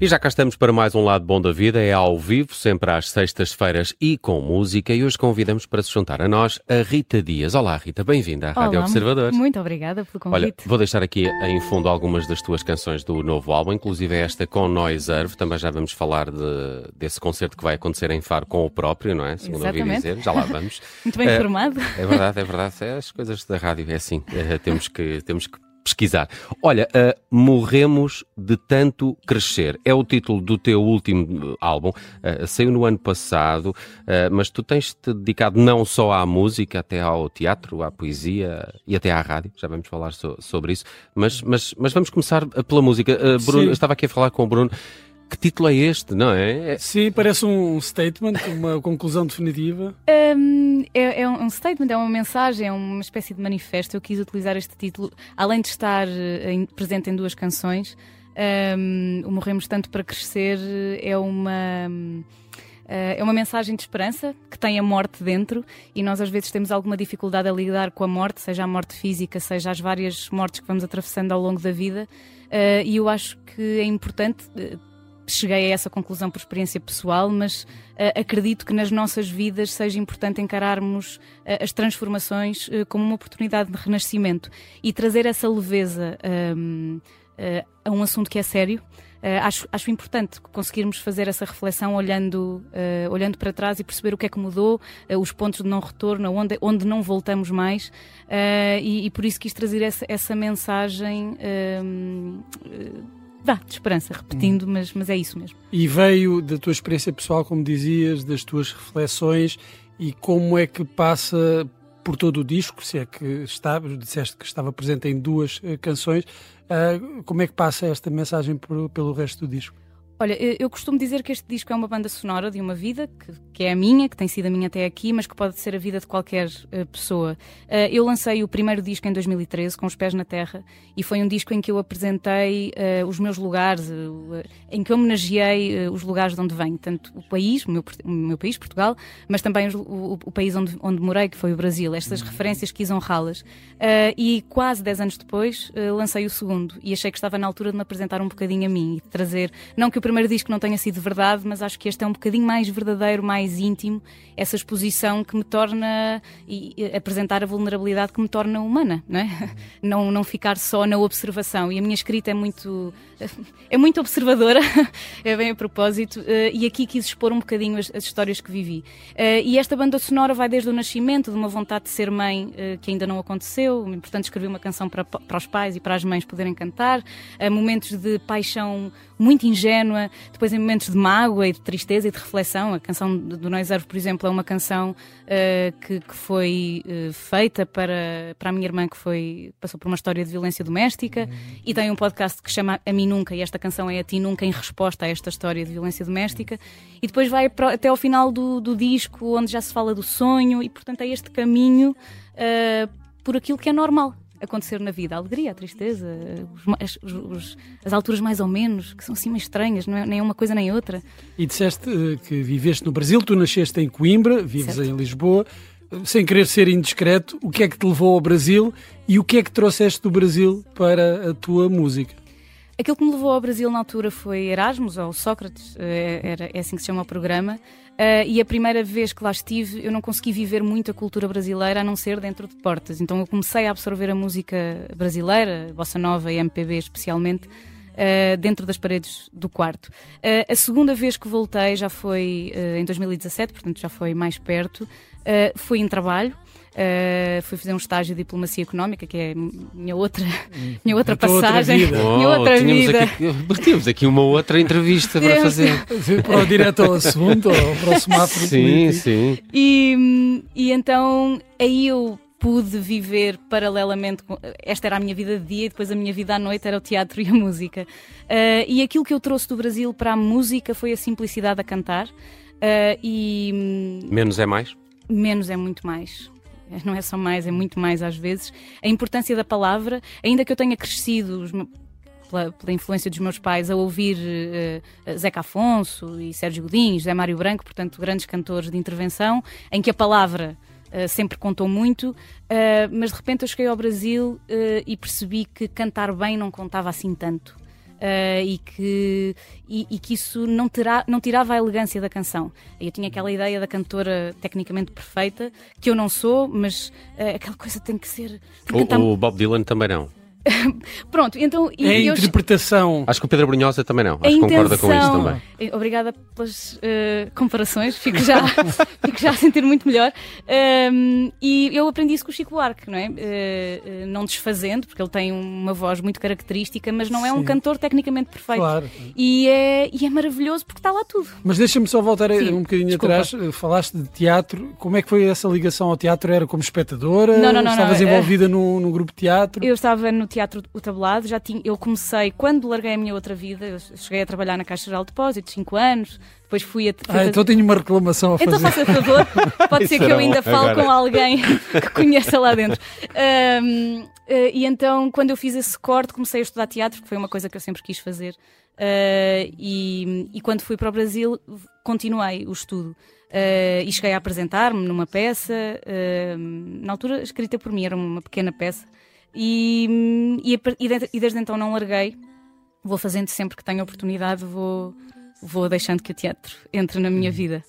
E já cá estamos para mais um Lado Bom da Vida, é ao vivo, sempre às sextas-feiras e com música. E hoje convidamos para se juntar a nós a Rita Dias. Olá, Rita, bem-vinda à Rádio Olá, Observador. Muito obrigada pelo convite. Olha, vou deixar aqui em fundo algumas das tuas canções do novo álbum, inclusive esta com Noise Earth. Também já vamos falar de, desse concerto que vai acontecer em Faro com o próprio, não é? Segundo ouvi Exatamente. dizer. Já lá vamos. Muito bem Eh, informado. É verdade, é verdade. É, as coisas da rádio é assim. É, temos, que, temos que pesquisar. Olha, uh, Morremos de Tanto Crescer. É o título do teu último uh, álbum. Uh, saiu no ano passado, uh, mas tu tens-te dedicado não só à música, até ao teatro, à poesia e até à rádio. Já vamos falar so- sobre isso. Mas, mas, mas vamos começar pela música. Bruno, Sim. eu estava aqui a falar com o Bruno. Que título é este, não é? É- Sim, parece um statement, uma conclusão definitiva. Hum, é, é um statement, é uma mensagem, é uma espécie de manifesto. Eu quis utilizar este título, além de estar eh, em- presente em duas canções. hum, o Morremos Tanto para Crescer é uma. hum, eh, É uma mensagem de esperança que tem a morte dentro e nós às vezes temos alguma dificuldade a lidar com a morte, seja a morte física, seja as várias mortes que vamos atravessando ao longo da vida. Eh, e eu acho que é importante. Cheguei a essa conclusão por experiência pessoal, mas eh, acredito que nas nossas vidas seja importante encararmos eh, as transformações eh, como uma oportunidade de renascimento e trazer essa leveza hum, eh, a um assunto que é sério. Acho, acho importante conseguirmos fazer essa reflexão olhando, olhando para trás e perceber o que é que mudou, os pontos de não retorno, onde, onde não voltamos mais, e, e por isso quis trazer essa, essa mensagem hum, de esperança, repetindo, mas, mas é isso mesmo. E veio da tua experiência pessoal, como dizias, das tuas reflexões e como é que passa por todo o disco, se é que está, disseste que estava presente em duas eh, canções, ah, como é que passa esta mensagem pelo resto do disco? Olha, eu eu costumo dizer que este disco é uma banda sonora de uma vida, que, que é a minha, que tem sido a minha até aqui, mas que pode ser a vida de qualquer eh, pessoa. Eh, eu lancei o primeiro disco em 2013, com os pés na terra, e foi um disco em que eu apresentei eh, os meus lugares, em que homenageei eh, os lugares de onde venho, tanto o país, o meu, o meu país, Portugal, mas também os- o, o país onde, onde morei, que foi o Brasil. Estas referências quis honrá-las. E quase 10 anos depois lancei o segundo, e achei que estava na altura de me apresentar um bocadinho a mim e de trazer, não que o primeiro disco não tenha sido verdade, mas acho que este é um bocadinho mais verdadeiro, mais íntimo, essa exposição que me torna e e apresentar a vulnerabilidade que me torna humana, não é? Não, não ficar só na observação. E a minha escrita é muito é muito observadora, é bem a propósito, eh, e aqui quis expor um bocadinho as, as histórias que vivi. Eh, e esta banda sonora vai desde o nascimento, de uma vontade de ser mãe eh, que ainda não aconteceu, portanto escrevi uma canção para, para os pais e para as mães poderem cantar, momentos de paixão muito ingênua, depois em momentos de mágoa e de tristeza e de reflexão. A canção do do Noise Earth, por exemplo, é uma canção eh, que, que foi eh, feita para, para a minha irmã que foi, passou por uma história de violência doméstica e tem um podcast que chama A Mim Nunca e esta canção é A Ti Nunca em resposta a esta história de violência doméstica e depois vai para- até ao final do, do disco onde já se fala do sonho e portanto é este caminho eh, por aquilo que é normal acontecer na vida, a alegria, a tristeza, os os- os- as alturas mais ou menos, que são assim meio estranhas, não é nem uma coisa nem outra. E disseste eh, que viveste no Brasil, tu nasceste em Coimbra, vives Certo. em Lisboa. Sem querer ser indiscreto, o que é que te levou ao Brasil e o que é que trouxeste do Brasil para a tua música? Aquilo que me levou ao Brasil na altura foi Erasmus, ou Sócrates, eh, é assim que se chama o programa, eh, e a primeira vez que lá estive eu não consegui viver muito a cultura brasileira a não ser dentro de portas. Então eu comecei a absorver a música brasileira, bossa nova e MPB especialmente, eh, dentro das paredes do quarto. A segunda vez que voltei já foi em 2017, portanto já foi mais perto, fui em trabalho. Eh, fui fazer um estágio de diplomacia económica, que é a minha outra, minha outra A tua outra passagem, vida. minha outra Oh, tínhamos vida. Aqui, tínhamos aqui uma outra entrevista para fazer. Para o direto ao assunto, ou para o semáforo Sim, político? sim. E, e então aí eu pude viver paralelamente com. Esta era a minha vida de dia e depois a minha vida à noite era o teatro e a música. Ah, e aquilo que eu trouxe do Brasil para a música foi a simplicidade a cantar. Ah, e hum, Menos é mais? menos é muito mais. Não é só mais, é muito mais às vezes. A importância da palavra, ainda que eu tenha crescido pela, pela influência dos meus pais a ouvir eh, Zeca Afonso e Sérgio Godinho, José Mário Branco, portanto, grandes cantores de intervenção, em que a palavra eh, sempre contou muito, eh, mas de repente eu cheguei ao Brasil eh, e percebi que cantar bem não contava assim tanto. Uh, e, que, e, e, que isso não, terá, não tirava a elegância da canção. Eu tinha aquela ideia da cantora tecnicamente perfeita, que eu não sou, mas uh, aquela coisa tem que ser. Tem o, o Bob Dylan também não. Pronto, então. E é a interpretação. Acho que o Pedro Brunhosa também não. Acho que concorda com isso também. Eh, obrigada pelas uh, comparações, fico já, fico já a sentir muito melhor. Um, e eu aprendi isso com o Chico Buarque, não é? Uh, não desfazendo, porque ele tem uma voz muito característica, mas não é Sim. um cantor tecnicamente perfeito. Claro. E é, e é maravilhoso porque está lá tudo. Mas deixa-me só voltar Sim, um bocadinho desculpa. atrás. Falaste de teatro. Como é que foi essa ligação ao teatro? Era como espectadora? Não, não, não. Estavas não. envolvida no, no grupo de teatro? Eu estava no Teatro O Tabulado, já tinha, eu comecei, quando larguei a minha outra vida, eu cheguei a trabalhar na Caixa Geral de Depósitos, 5 anos, depois fui a. Fui ah, fazer... então tenho uma reclamação a então fazer. Então faça favor, pode ser que eu ainda fale agora. com alguém que conheça lá dentro. Um, eh, e então, quando eu fiz esse corte, comecei a estudar teatro, que foi uma coisa que eu sempre quis fazer. Uh, e, e, quando fui para o Brasil, continuei o estudo. Uh, e cheguei a apresentar-me numa peça, uh, na altura escrita por mim, era uma pequena peça, e, e, e, desde então não larguei. Vou fazendo sempre que tenho oportunidade, vou, vou deixando que o teatro entre na minha vida.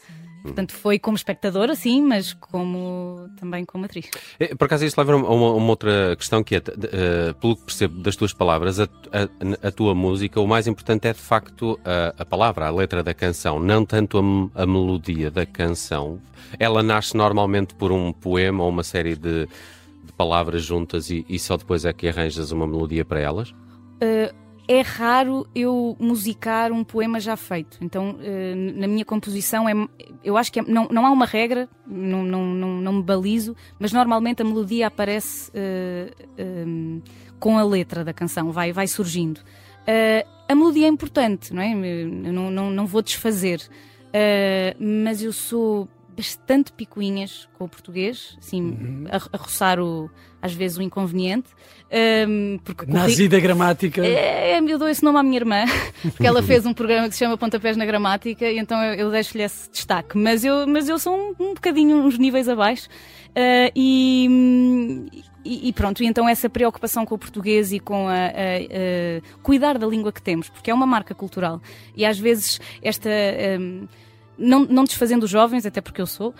Portanto, foi como espectadora, sim, mas como também como atriz. É, por acaso, isso leva a uma, uma outra questão que é, uh, pelo que percebo das tuas palavras, a, a, a, tua música, o mais importante é de facto a, a palavra, a letra da canção, não tanto a, melodia da canção. Ela nasce normalmente por um poema ou uma série de palavras juntas e, e, só depois é que arranjas uma melodia para elas? Uh, é raro eu musicar um poema já feito. Então, uh, na minha composição, é, eu acho que é, não, não há uma regra, não, não, não, não me balizo, mas normalmente a melodia aparece uh, com a letra da canção, vai, vai surgindo. a melodia é importante, não é? Eu não, não, não vou desfazer. mas eu sou bastante picuinhas com o português, assim, uhum. a, a roçar o, às vezes o inconveniente. Um, porque Nazi da gramática. É, eu dou esse nome à minha irmã, porque ela fez um programa que se chama Pontapés na Gramática, e então eu, eu deixo-lhe esse destaque. Mas eu, mas eu sou um, um bocadinho uns níveis abaixo. Uh, e, e, pronto, e então essa preocupação com o português e com a, a, a, cuidar da língua que temos, porque é uma marca cultural. E às vezes esta. Um, não, não desfazendo os jovens, até porque eu sou, uh,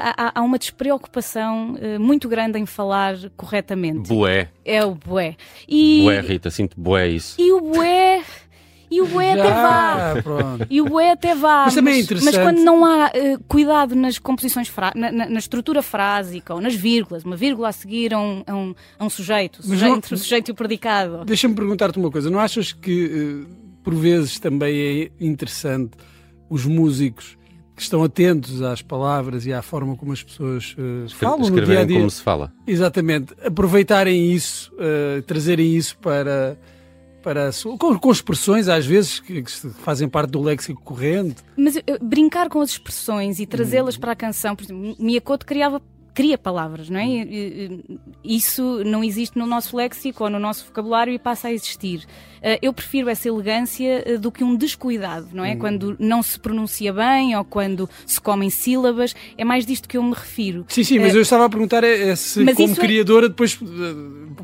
há, há, uma despreocupação uh, muito grande em falar corretamente. Bué. É o bué. E, bué, Rita, sinto bué isso. E o bué. E o bué até vá. E o bué até vá. Mas, também é interessante. mas quando não há uh, cuidado nas composições, na, na, na, estrutura frásica ou nas vírgulas, uma vírgula a seguir a um, a um, a um sujeito, sujeito não, entre o sujeito e o predicado. Deixa-me perguntar-te uma coisa. Não achas que, por vezes, também é interessante os músicos que estão atentos às palavras e à forma como as pessoas uh, falam no dia a dia. como se fala. Exatamente. Aproveitarem isso, uh, trazerem isso para. Para, com, com expressões às vezes que, que, fazem parte do léxico corrente. Mas uh, brincar com as expressões e trazê-las hum. para a canção, por exemplo, Miyakoto criava cria palavras, não é? Isso não existe no nosso léxico ou no nosso vocabulário e passa a existir. Eh, eu prefiro essa elegância eh, do que um descuidado, não é? Hum. Quando não se pronuncia bem ou quando se comem sílabas, é mais disto que eu me refiro. Sim, sim, mas uh, eu estava a perguntar é, se como é- criadora é... depois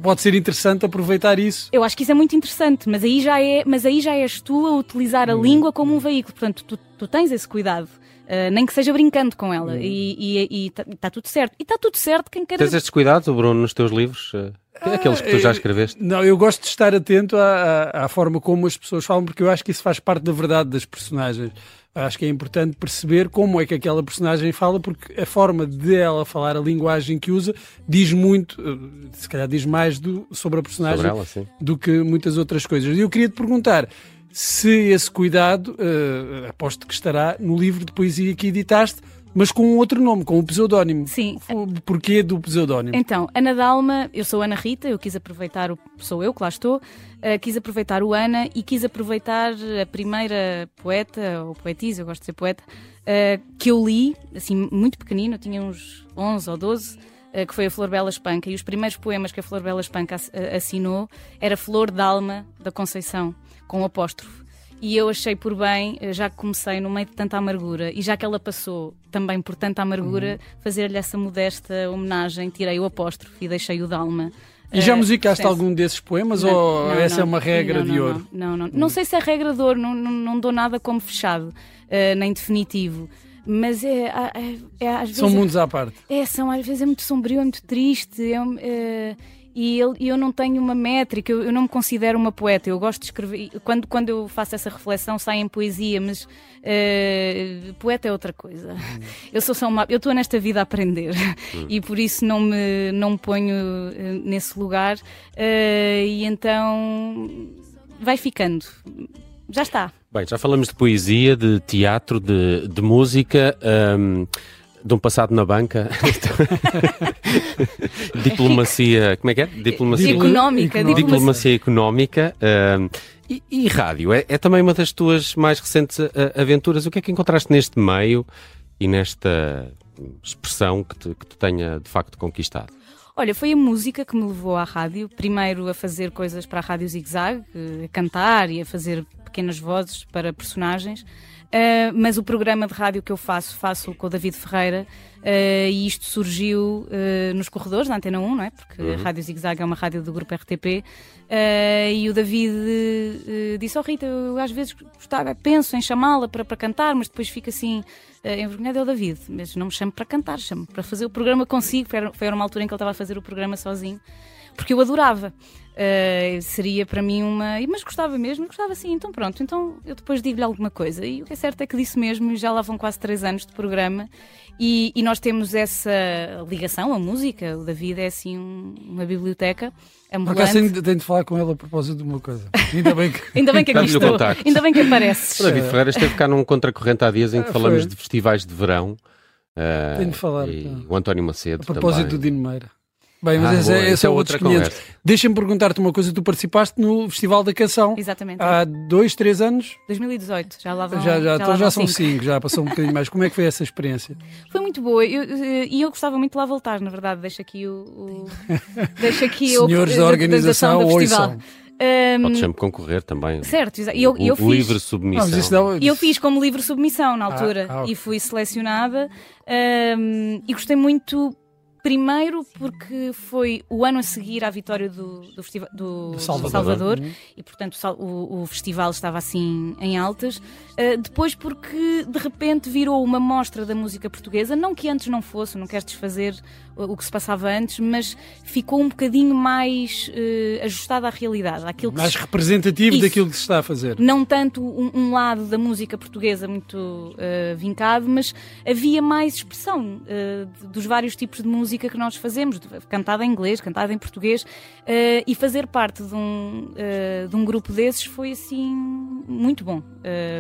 pode ser interessante aproveitar isso. Eu acho que isso é muito interessante, mas aí já é, mas aí já és tu a utilizar a hum. língua como um veículo, portanto tu, tu tens esse cuidado. Uh, nem que seja brincando com ela. Uhum. E está tá tudo certo. E está tudo certo quem quer. Tens estes cuidados, Bruno, nos teus livros? Uh, aqueles que tu já ah, escreveste? Não, eu gosto de estar atento à, à, à, forma como as pessoas falam, porque eu acho que isso faz parte da verdade das personagens. Acho que é importante perceber como é que aquela personagem fala, porque a forma de ela falar, a linguagem que usa, diz muito, se calhar diz mais do, sobre a personagem sobre ela, do que muitas outras coisas. E eu queria te perguntar se esse cuidado, uh, aposto que estará no livro de poesia que editaste, mas com um outro nome, com um pseudónimo. Sim. Porquê do pseudónimo? Então, Ana Dalma, eu sou Ana Rita, eu quis aproveitar, o, sou eu que lá estou, uh, quis aproveitar o Ana e quis aproveitar a primeira poeta, ou poetisa, eu gosto de ser poeta, uh, que eu li, assim, muito pequenino, eu tinha uns 11 ou 12, que foi a Flor Bela Espanca, e os primeiros poemas que a Flor Bela Espanca assinou era Flor d'Alma da Conceição com apóstrofo. E eu achei por bem, eh, já que comecei no meio de tanta amargura e já que ela passou também por tanta amargura, uhum. fazer-lhe essa modesta homenagem. Tirei o apóstrofo e deixei o Dalma. E já musicaste algum desses poemas não, ou não, essa não, é uma regra de ouro? Não, não, não. Sei se é regra de ouro, não, não, não dou nada como fechado, uh, nem definitivo. Mas é, é, é às vezes. São mundos à parte. É, são, às vezes é muito sombrio, é muito triste. É, é, e eu, eu não tenho uma métrica, eu, eu, não me considero uma poeta. Eu gosto de escrever. Quando, quando eu faço essa reflexão, sai em poesia, mas uh, poeta é outra coisa. Uhum. Eu sou só uma. Eu estou nesta vida a aprender uhum. e por isso não me, não me ponho uh, nesse lugar. Uh, e então vai ficando. Já está. Bem, já falamos de poesia, de teatro, de, de música. Um de um passado na banca. diplomacia, como é que é? Diplomacia económica. Diplomacia, diplomacia económica. Uh, e, e, rádio, é, é, também uma das tuas mais recentes uh, aventuras. O que é que encontraste neste meio e nesta expressão que te, que te tenha de facto conquistado? Olha, foi a música que me levou à rádio. Primeiro a fazer coisas para a Rádio Zig Zag, eh, a cantar e a fazer pequenas vozes para personagens. Uh, mas o programa de rádio que eu faço, faço com o David Ferreira, uh, e isto surgiu uh, nos corredores da Antena 1, não é? Porque uhum. a Rádio Zig Zag é uma rádio do grupo RTP, e o David disse: Oh Rita, eu às vezes gostava, penso em chamá-la para, para cantar, mas depois fica assim. Uh, envergonhado é o David, mas não me chamo para cantar, chamo para fazer o programa consigo. Foi, foi uma altura em que ele estava a fazer o programa sozinho, porque eu adorava. Uh, seria para mim uma. Mas gostava mesmo, gostava sim, então pronto. Então eu depois digo-lhe alguma coisa. E o que é certo é que disse mesmo, já lá vão quase três anos de programa e, e nós temos essa ligação à música. O David é assim um, uma biblioteca. Ambulante. Por acaso tenho de falar com ele a propósito de uma coisa. Ainda bem que, ainda bem que aqui estou. Ainda bem que apareces. O David Ferreira esteve cá num contracorrente há dias em que ah, falamos de festivais de verão. Uh, tenho de falar. E então. o António Macedo. A propósito também. do Dino Meira. Bem, mas ah, esse, é, esse é, é outra conversa. Deixa-me perguntar-te uma coisa. Tu participaste no Festival da Canção. Exatamente. Há dois, três anos? 2018. Já lá vão Já, já, já, então já são cinco. cinco. já passou um bocadinho mais. Como é que foi essa experiência? Foi muito boa. E eu, eu, eu, gostava muito de lá voltar, na verdade. Deixa aqui o... o deixa aqui Senhores o, da organização, da, da Um, Pode sempre concorrer também. Certo, e eu, eu o, fiz, livre submissão. E eu fiz como livre submissão na altura ah, ah, okay. e fui selecionada um, e gostei muito Primeiro porque foi o ano a seguir à vitória do, do, do, do Salvador, Salvador uhum. e, portanto, o, o, festival estava assim em altas. Uh, depois porque, de repente, virou uma mostra da música portuguesa, não que antes não fosse, não quero desfazer o que se passava antes, mas ficou um bocadinho mais uh, ajustado à realidade. Àquilo mais se... representativo Isso. daquilo que se está a fazer. Não tanto um, um lado da música portuguesa muito uh, vincado, mas havia mais expressão uh, dos vários tipos de música que nós fazemos, cantada em inglês, cantada em português, e fazer parte de um, de um grupo desses foi assim muito bom.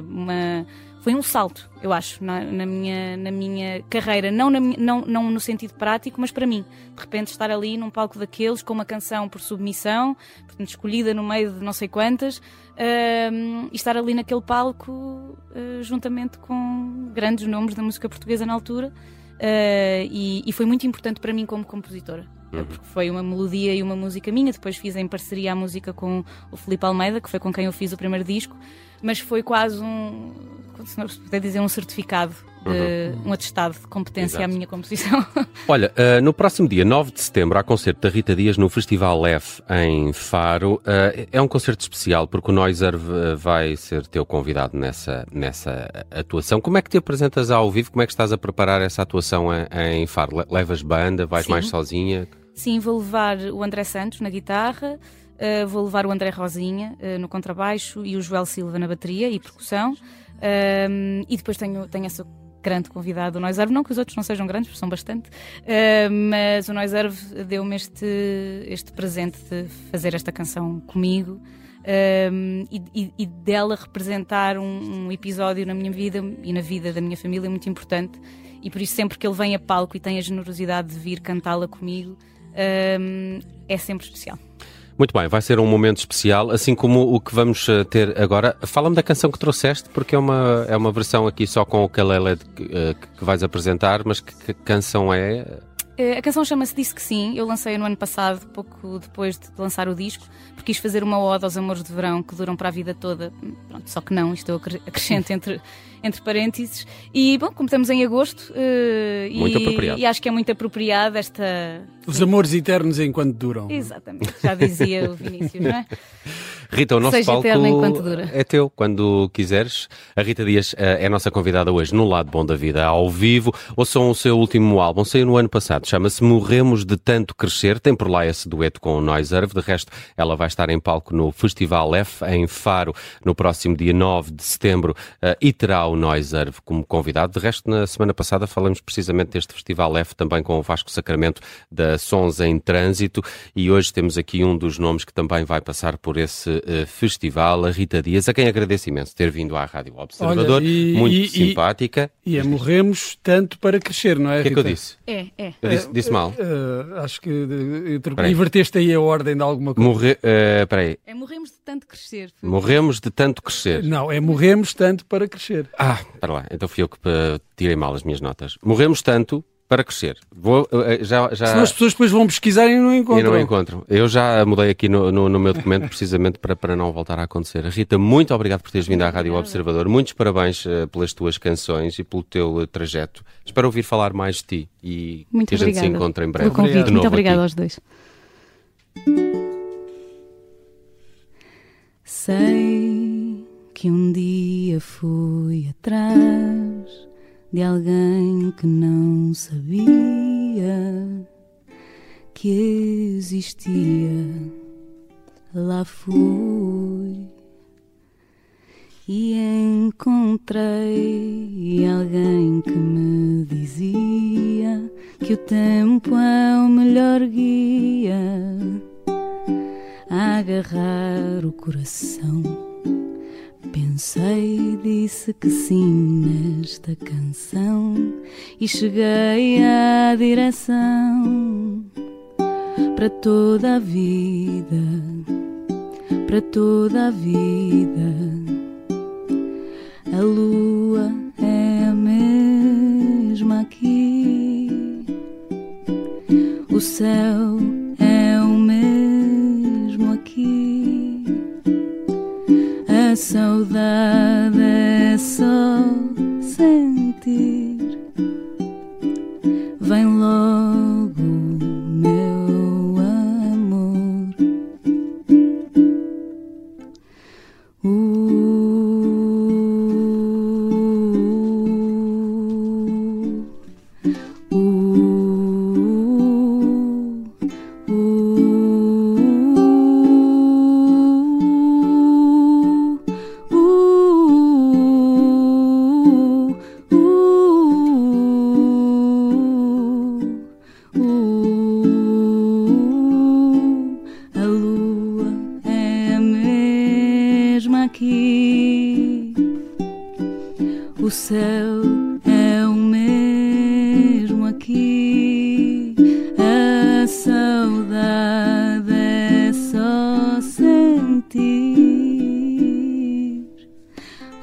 uma foi um salto, eu acho, na, na, minha, na minha carreira. Não, na não, não no sentido prático, mas para mim. De repente estar ali num palco daqueles com uma canção por submissão, portanto, escolhida no meio de não sei quantas, uh, e estar ali naquele palco uh, juntamente com grandes nomes da música portuguesa na altura. Uh, e, e, foi muito importante para mim como compositora. Uhum. Porque foi uma melodia e uma música minha. Depois fiz em parceria a música com o Felipe Almeida, que foi com quem eu fiz o primeiro disco. Mas foi quase um se puder dizer, um certificado, de, uhum. um atestado de competência Exato. à minha composição. Olha, uh, no próximo dia 9 de setembro há concerto da Rita Dias no Festival F em Faro. Uh, é um concerto especial porque o Noiser vai ser teu convidado nessa, nessa atuação. Como é que te apresentas ao vivo? Como é que estás a preparar essa atuação em, Faro? Levas banda? Vais Sim. mais sozinha? Sim, vou levar o André Santos na guitarra. Uh, vou levar o André Rosinha no contrabaixo e o Joel Silva na bateria e percussão. Um, e depois tenho, tenho essa grande convidado, o Noiserve, não que os outros não sejam grandes, porque são bastante, uh, mas o Noiserve deu-me este, este presente de fazer esta canção comigo. Um, e, e, dela representar um, um, episódio na minha vida e na vida da minha família muito importante e por isso sempre que ele vem a palco e tem a generosidade de vir cantá-la comigo um, é sempre especial. Muito bem, vai ser um momento especial, assim como o que vamos eh, ter agora. Fala-me da canção que trouxeste, porque é uma, é uma versão aqui só com o ukulele que, eh, que vais apresentar, mas que, que canção é? Eh, a canção chama-se Disse que Sim. Eu lancei no ano passado, pouco depois de lançar o disco, porque quis fazer uma ode aos amores de verão que duram para a vida toda. Pronto, só que não, isto eu acrescento entre, entre parênteses. E, bom, como estamos em agosto, uh, muito e, apropriado. e acho que é muito apropriado esta. Os amores eternos enquanto duram. Exatamente, já dizia o Vinícius, não é? Rita, o nosso Seja palco é teu, quando quiseres. A Rita Dias eh, é a nossa convidada hoje no Lado Bom da Vida, ao vivo. Ouçam o seu último álbum, saiu no ano passado, chama-se Morremos de Tanto Crescer. Tem por lá esse dueto com o Noiserve. De resto, ela vai estar em palco no Festival F, em Faro, no próximo dia 9 de setembro, eh, e terá o Noiserve como convidado. De resto, na semana passada falamos precisamente deste Festival F também com o Vasco Sacramento da Sons em Trânsito e hoje temos aqui um dos nomes que também vai passar por esse festival, a Rita Dias, a quem agradeço imenso ter vindo à Rádio Observador, Olha, e, muito e, simpática. E, e é morremos tanto para crescer, não é? O que é que eu disse? É, é. Eu disse, disse mal. Uh, acho que uh, inverteste aí a ordem de alguma coisa. Morre, uh, peraí. É morremos de tanto crescer. Morremos de tanto crescer. Não, é morremos tanto para crescer. Ah, para lá, então fui eu que uh, tirei mal as minhas notas. Morremos tanto para crescer. Vou, uh, já, já... Senão as pessoas depois vão pesquisar e não encontram. E não encontram. Eu já mudei aqui no, no, no meu documento precisamente para, para não voltar a acontecer. Rita, muito obrigado por teres vindo à Rádio Observador. Muitos parabéns uh, pelas tuas canções e pelo teu trajeto. Espero ouvir falar mais de ti e muito que a gente obrigada. se encontre em breve. Convite. Muito obrigada aos dois. Sei que um dia fui atrás de alguém que não sabia que existia. Lá fui e encontrei alguém que me dizia que o tempo é o melhor guia a agarrar o coração. E disse que sim nesta canção e cheguei à direção para toda a vida, para toda a vida. A lua é a mesma aqui, o céu saudade só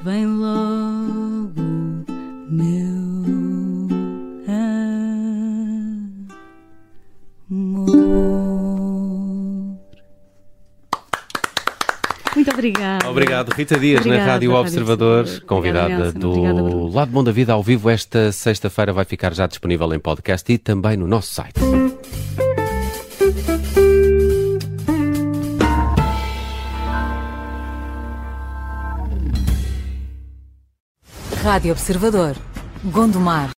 Vem logo, meu amor. Muito obrigada. Obrigado, Rita Dias, Obrigada, na Rádio Rádio Observador, Observador. convidada Obrigada, do Obrigada. Lado Bom da Vida ao vivo. Esta sexta-feira vai ficar já disponível em podcast e também no nosso site. Rádio Observador. Gondomar